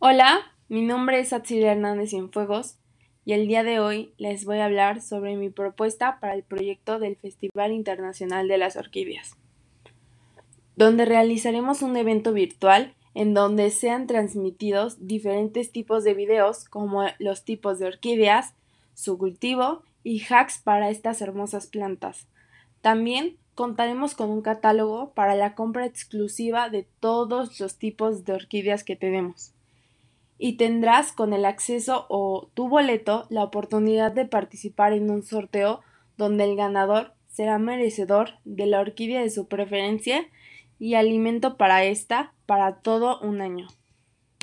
Hola, mi nombre es Atsilia Hernández Cienfuegos y el día de hoy les voy a hablar sobre mi propuesta para el proyecto del Festival Internacional de las Orquídeas, donde realizaremos un evento virtual en donde sean transmitidos diferentes tipos de videos como los tipos de orquídeas, su cultivo y hacks para estas hermosas plantas. También contaremos con un catálogo para la compra exclusiva de todos los tipos de orquídeas que tenemos. Y tendrás con el acceso o tu boleto la oportunidad de participar en un sorteo donde el ganador será merecedor de la orquídea de su preferencia y alimento para esta para todo un año.